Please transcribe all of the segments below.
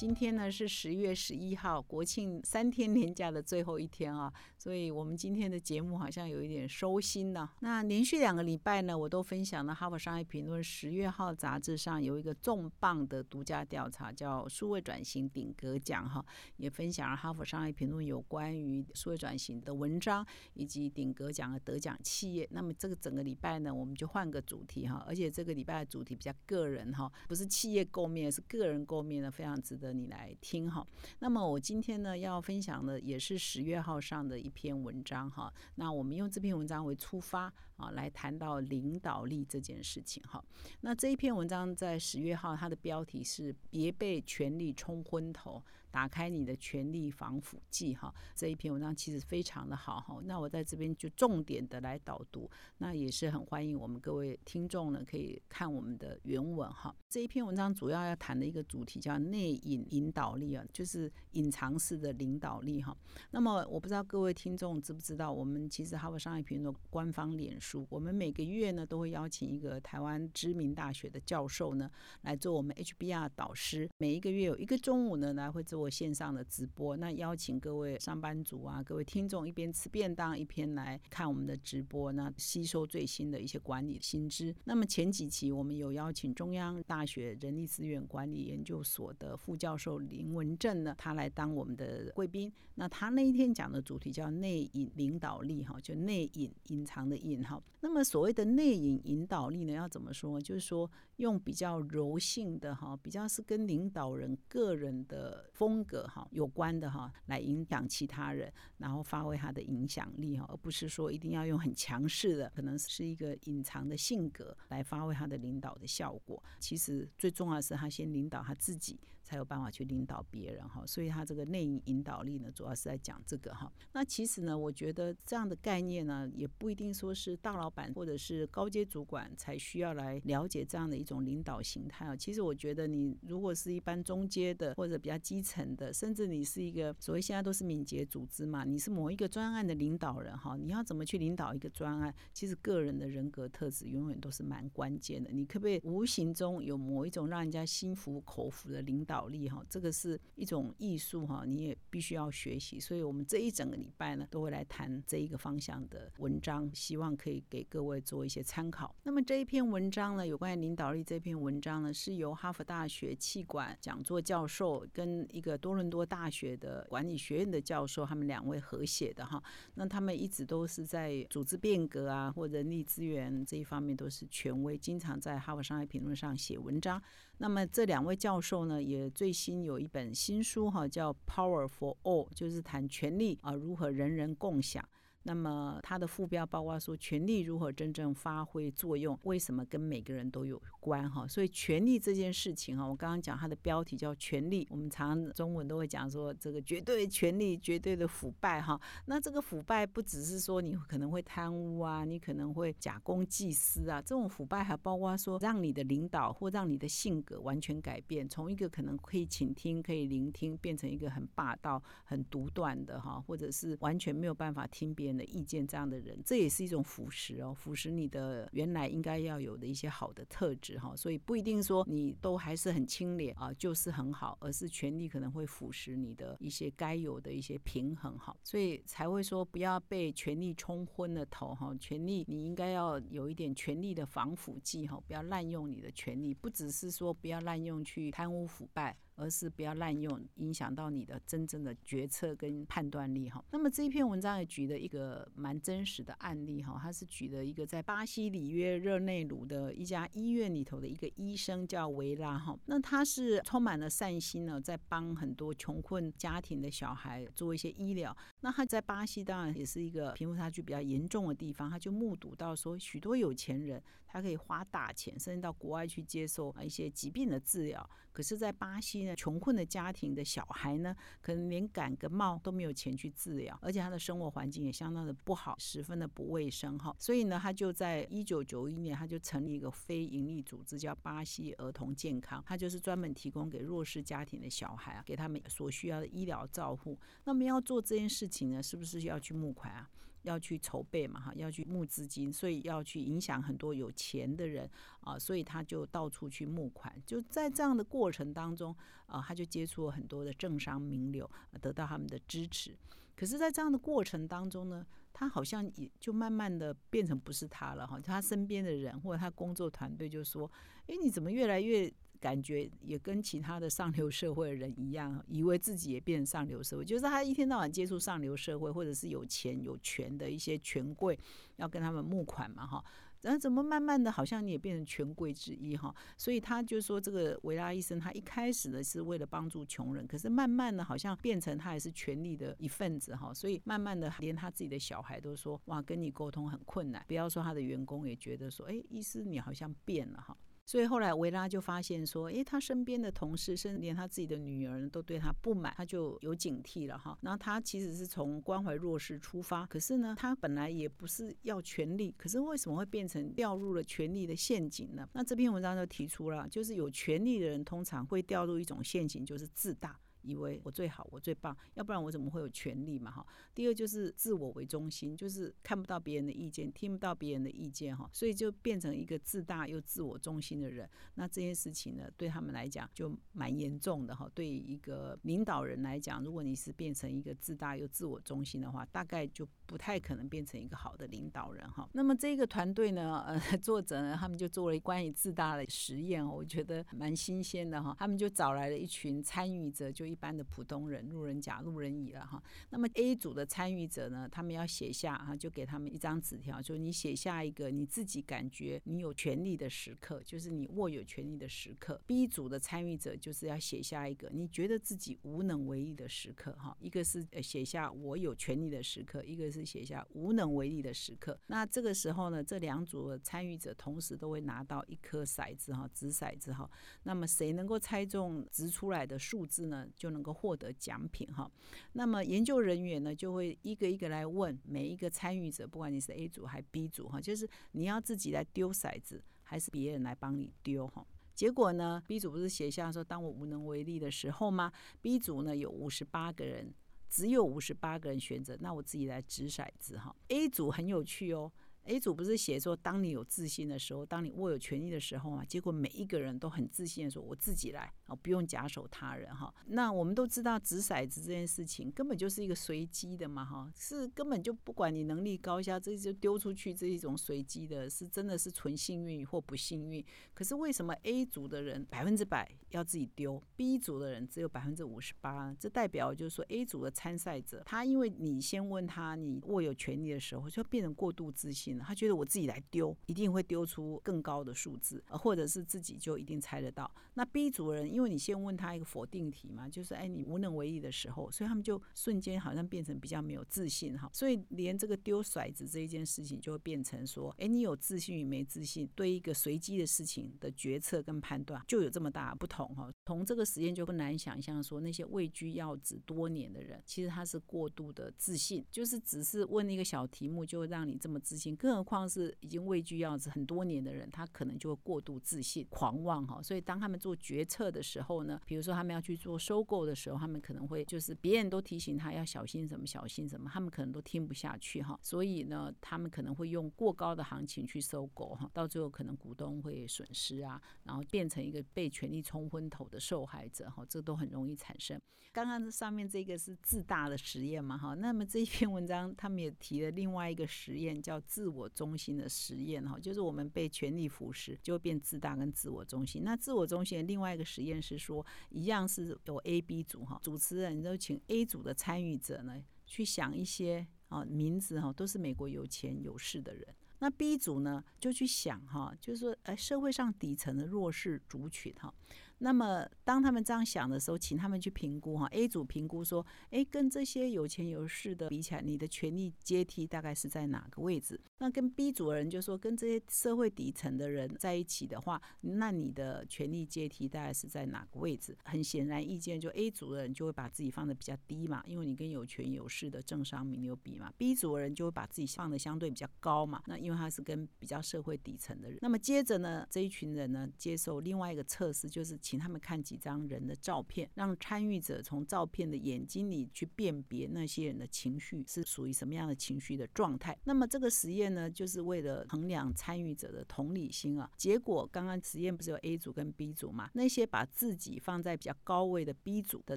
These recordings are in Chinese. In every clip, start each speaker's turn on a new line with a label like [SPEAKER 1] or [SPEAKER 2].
[SPEAKER 1] 今天呢是十月十一号，国庆三天年假的最后一天啊，所以我们今天的节目好像有一点收心呢。那连续两个礼拜呢，我都分享了《哈佛商业评论》十月号杂志上有一个重磅的独家调查，叫数位转型顶格奖哈，也分享了《哈佛商业评论》有关于数位转型的文章以及顶格奖的得奖企业。那么这个整个礼拜呢，我们就换个主题哈，而且这个礼拜的主题比较个人哈，不是企业构面，是个人构面的，非常值得。你来听哈，那么我今天呢要分享的也是十月号上的一篇文章哈。那我们用这篇文章为出发啊，来谈到领导力这件事情哈。那这一篇文章在十月号，它的标题是“别被权力冲昏头，打开你的权力防腐剂”哈。这一篇文章其实非常的好哈。那我在这边就重点的来导读，那也是很欢迎我们各位听众呢可以看我们的原文哈。这一篇文章主要要谈的一个主题叫内隐。领导力啊，就是隐藏式的领导力哈。那么我不知道各位听众知不知道，我们其实哈佛商业评论官方脸书，我们每个月呢都会邀请一个台湾知名大学的教授呢来做我们 HBR 导师。每一个月有一个中午呢来会做做线上的直播，那邀请各位上班族啊，各位听众一边吃便当一边来看我们的直播，那吸收最新的一些管理新知。那么前几期我们有邀请中央大学人力资源管理研究所的副教授。授林文正呢，他来当我们的贵宾。那他那一天讲的主题叫内隐领导力，哈，就内隐隐藏的隐，哈。那么所谓的内隐引导力呢，要怎么说？就是说用比较柔性的，哈，比较是跟领导人个人的风风格，哈，有关的，哈，来影响其他人，然后发挥他的影响力，哈，而不是说一定要用很强势的，可能是一个隐藏的性格来发挥他的领导的效果。其实最重要的是他先领导他自己，才有办法。去领导别人哈，所以他这个内引引导力呢，主要是在讲这个哈。那其实呢，我觉得这样的概念呢，也不一定说是大老板或者是高阶主管才需要来了解这样的一种领导形态啊。其实我觉得，你如果是一般中阶的或者比较基层的，甚至你是一个所谓现在都是敏捷组织嘛，你是某一个专案的领导人哈，你要怎么去领导一个专案？其实个人的人格特质永远都是蛮关键的。你可不可以无形中有某一种让人家心服口服的领导力哈？这个是一种艺术哈，你也必须要学习。所以，我们这一整个礼拜呢，都会来谈这一个方向的文章，希望可以给各位做一些参考。那么这一篇文章呢，有关于领导力这篇文章呢，是由哈佛大学气管讲座教授跟一个多伦多大学的管理学院的教授，他们两位合写的哈。那他们一直都是在组织变革啊，或人力资源这一方面都是权威，经常在哈佛商业评论上写文章。那么这两位教授呢，也最新有一本新书哈，叫《Power for All》，就是谈权力啊，如何人人共享。那么它的副标包括说，权力如何真正发挥作用？为什么跟每个人都有关？哈，所以权力这件事情哈，我刚刚讲它的标题叫权力，我们常中文都会讲说这个绝对权力、绝对的腐败哈。那这个腐败不只是说你可能会贪污啊，你可能会假公济私啊，这种腐败还包括说让你的领导或让你的性格完全改变，从一个可能可以倾听、可以聆听，变成一个很霸道、很独断的哈，或者是完全没有办法听别的意见，这样的人，这也是一种腐蚀哦，腐蚀你的原来应该要有的一些好的特质哈，所以不一定说你都还是很清廉啊，就是很好，而是权力可能会腐蚀你的一些该有的一些平衡哈，所以才会说不要被权力冲昏了头哈，权力你应该要有一点权力的防腐剂哈，不要滥用你的权力，不只是说不要滥用去贪污腐败。而是不要滥用，影响到你的真正的决策跟判断力哈。那么这一篇文章也举了一个蛮真实的案例哈，他是举了一个在巴西里约热内卢的一家医院里头的一个医生叫维拉哈。那他是充满了善心呢，在帮很多穷困家庭的小孩做一些医疗。那他在巴西当然也是一个贫富差距比较严重的地方，他就目睹到说许多有钱人他可以花大钱，甚至到国外去接受一些疾病的治疗。可是，在巴西呢，穷困的家庭的小孩呢，可能连感个冒都没有钱去治疗，而且他的生活环境也相当的不好，十分的不卫生哈。所以呢，他就在一九九一年，他就成立一个非营利组织，叫巴西儿童健康，他就是专门提供给弱势家庭的小孩啊，给他们所需要的医疗照护。那么要做这件事情呢，是不是要去募款啊？要去筹备嘛，哈，要去募资金，所以要去影响很多有钱的人啊，所以他就到处去募款。就在这样的过程当中啊，他就接触了很多的政商名流，得到他们的支持。可是，在这样的过程当中呢，他好像也就慢慢的变成不是他了，哈，他身边的人或者他工作团队就说：“哎，你怎么越来越？”感觉也跟其他的上流社会的人一样，以为自己也变成上流社会，就是他一天到晚接触上流社会，或者是有钱有权的一些权贵，要跟他们募款嘛，哈。然后怎么慢慢的，好像你也变成权贵之一，哈。所以他就说，这个维拉医生他一开始呢是为了帮助穷人，可是慢慢的，好像变成他也是权力的一份子，哈。所以慢慢的，连他自己的小孩都说，哇，跟你沟通很困难。不要说他的员工也觉得说，哎，医师你好像变了，哈。所以后来维拉就发现说，诶，他身边的同事，甚至连他自己的女儿都对他不满，他就有警惕了哈。然后他其实是从关怀弱势出发，可是呢，他本来也不是要权力，可是为什么会变成掉入了权力的陷阱呢？那这篇文章就提出了，就是有权力的人通常会掉入一种陷阱，就是自大。以为我最好，我最棒，要不然我怎么会有权利嘛？哈。第二就是自我为中心，就是看不到别人的意见，听不到别人的意见，哈，所以就变成一个自大又自我中心的人。那这件事情呢，对他们来讲就蛮严重的，哈。对一个领导人来讲，如果你是变成一个自大又自我中心的话，大概就不太可能变成一个好的领导人，哈。那么这个团队呢，呃，作者呢，他们就做了关于自大的实验，我觉得蛮新鲜的，哈。他们就找来了一群参与者，就。一般的普通人、路人甲、路人乙了哈。那么 A 组的参与者呢，他们要写下哈，就给他们一张纸条，就你写下一个你自己感觉你有权利的时刻，就是你握有权利的时刻。B 组的参与者就是要写下一个你觉得自己无能为力的时刻哈。一个是写下我有权利的时刻，一个是写下无能为力的时刻。那这个时候呢，这两组的参与者同时都会拿到一颗骰子哈，掷骰子哈。那么谁能够猜中掷出来的数字呢？就能够获得奖品哈，那么研究人员呢就会一个一个来问每一个参与者，不管你是 A 组还 B 组哈，就是你要自己来丢骰子，还是别人来帮你丢哈？结果呢，B 组不是写下说当我无能为力的时候吗？B 组呢有五十八个人，只有五十八个人选择，那我自己来掷骰子哈。A 组很有趣哦。A 组不是写说，当你有自信的时候，当你握有权利的时候嘛，结果每一个人都很自信的说，我自己来，啊，不用假手他人哈。那我们都知道，掷骰子这件事情根本就是一个随机的嘛，哈，是根本就不管你能力高下，这就丢出去这一种随机的，是真的是纯幸运或不幸运。可是为什么 A 组的人百分之百要自己丢，B 组的人只有百分之五十八？这代表就是说 A 组的参赛者，他因为你先问他你握有权利的时候，就变成过度自信。他觉得我自己来丢，一定会丢出更高的数字，或者是自己就一定猜得到。那 B 组人，因为你先问他一个否定题嘛，就是哎你无能为力的时候，所以他们就瞬间好像变成比较没有自信哈。所以连这个丢骰子这一件事情，就会变成说，哎你有自信与没自信，对一个随机的事情的决策跟判断就有这么大不同哈。从这个实验就不难想象说，那些位居要职多年的人，其实他是过度的自信，就是只是问一个小题目就让你这么自信。更何况是已经位居要职很多年的人，他可能就会过度自信、狂妄哈。所以当他们做决策的时候呢，比如说他们要去做收购的时候，他们可能会就是别人都提醒他要小心什么、小心什么，他们可能都听不下去哈。所以呢，他们可能会用过高的行情去收购哈，到最后可能股东会损失啊，然后变成一个被权力冲昏头的受害者哈，这都很容易产生。刚刚上面这个是自大的实验嘛哈，那么这一篇文章他们也提了另外一个实验叫自我中心的实验哈，就是我们被权力腐蚀，就会变自大跟自我中心。那自我中心另外一个实验是说，一样是有 A、B 组哈，主持人都请 A 组的参与者呢去想一些啊名字哈，都是美国有钱有势的人。那 B 组呢就去想哈，就是说，哎，社会上底层的弱势族群哈。那么当他们这样想的时候，请他们去评估哈。A 组评估说，诶，跟这些有钱有势的比起来，你的权力阶梯大概是在哪个位置？那跟 B 组的人就说，跟这些社会底层的人在一起的话，那你的权力阶梯大概是在哪个位置？很显然，意见就 A 组的人就会把自己放的比较低嘛，因为你跟有权有势的政商名流比嘛。B 组的人就会把自己放的相对比较高嘛，那因为他是跟比较社会底层的人。那么接着呢，这一群人呢，接受另外一个测试，就是请他们看几张人的照片，让参与者从照片的眼睛里去辨别那些人的情绪是属于什么样的情绪的状态。那么这个实验呢，就是为了衡量参与者的同理心啊。结果刚刚实验不是有 A 组跟 B 组嘛？那些把自己放在比较高位的 B 组的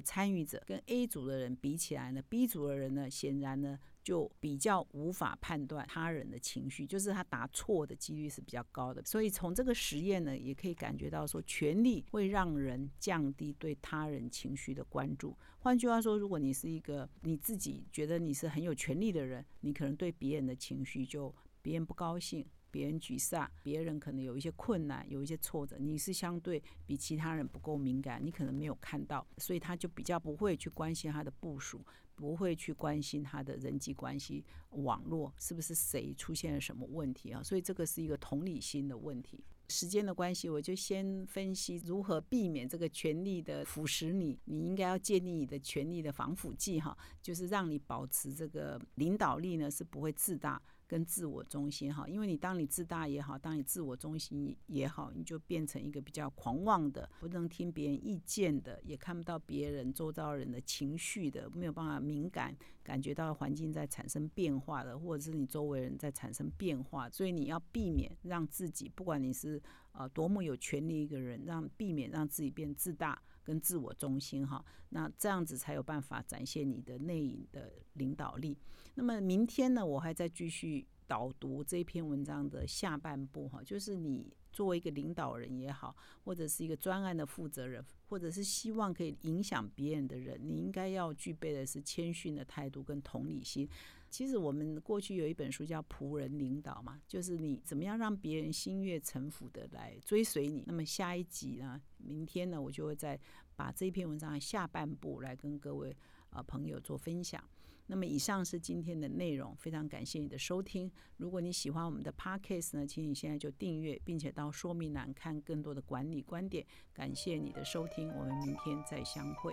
[SPEAKER 1] 参与者，跟 A 组的人比起来呢，B 组的人呢，显然呢。就比较无法判断他人的情绪，就是他答错的几率是比较高的。所以从这个实验呢，也可以感觉到说，权力会让人降低对他人情绪的关注。换句话说，如果你是一个你自己觉得你是很有权力的人，你可能对别人的情绪就别人不高兴。别人沮丧，别人可能有一些困难，有一些挫折，你是相对比其他人不够敏感，你可能没有看到，所以他就比较不会去关心他的部署，不会去关心他的人际关系网络是不是谁出现了什么问题啊？所以这个是一个同理心的问题。时间的关系，我就先分析如何避免这个权力的腐蚀你。你应该要建立你的权力的防腐剂哈，就是让你保持这个领导力呢，是不会自大。跟自我中心哈，因为你当你自大也好，当你自我中心也好，你就变成一个比较狂妄的，不能听别人意见的，也看不到别人周遭人的情绪的，没有办法敏感感觉到环境在产生变化的，或者是你周围人在产生变化，所以你要避免让自己，不管你是啊多么有权利一个人，让避免让自己变自大跟自我中心哈，那这样子才有办法展现你的内隐的领导力。那么明天呢，我还在继续导读这篇文章的下半部哈，就是你作为一个领导人也好，或者是一个专案的负责人，或者是希望可以影响别人的人，你应该要具备的是谦逊的态度跟同理心。其实我们过去有一本书叫《仆人领导》嘛，就是你怎么样让别人心悦诚服的来追随你。那么下一集呢，明天呢，我就会再把这篇文章的下半部来跟各位啊朋友做分享。那么以上是今天的内容，非常感谢你的收听。如果你喜欢我们的 podcast 呢，请你现在就订阅，并且到说明栏看更多的管理观点。感谢你的收听，我们明天再相会。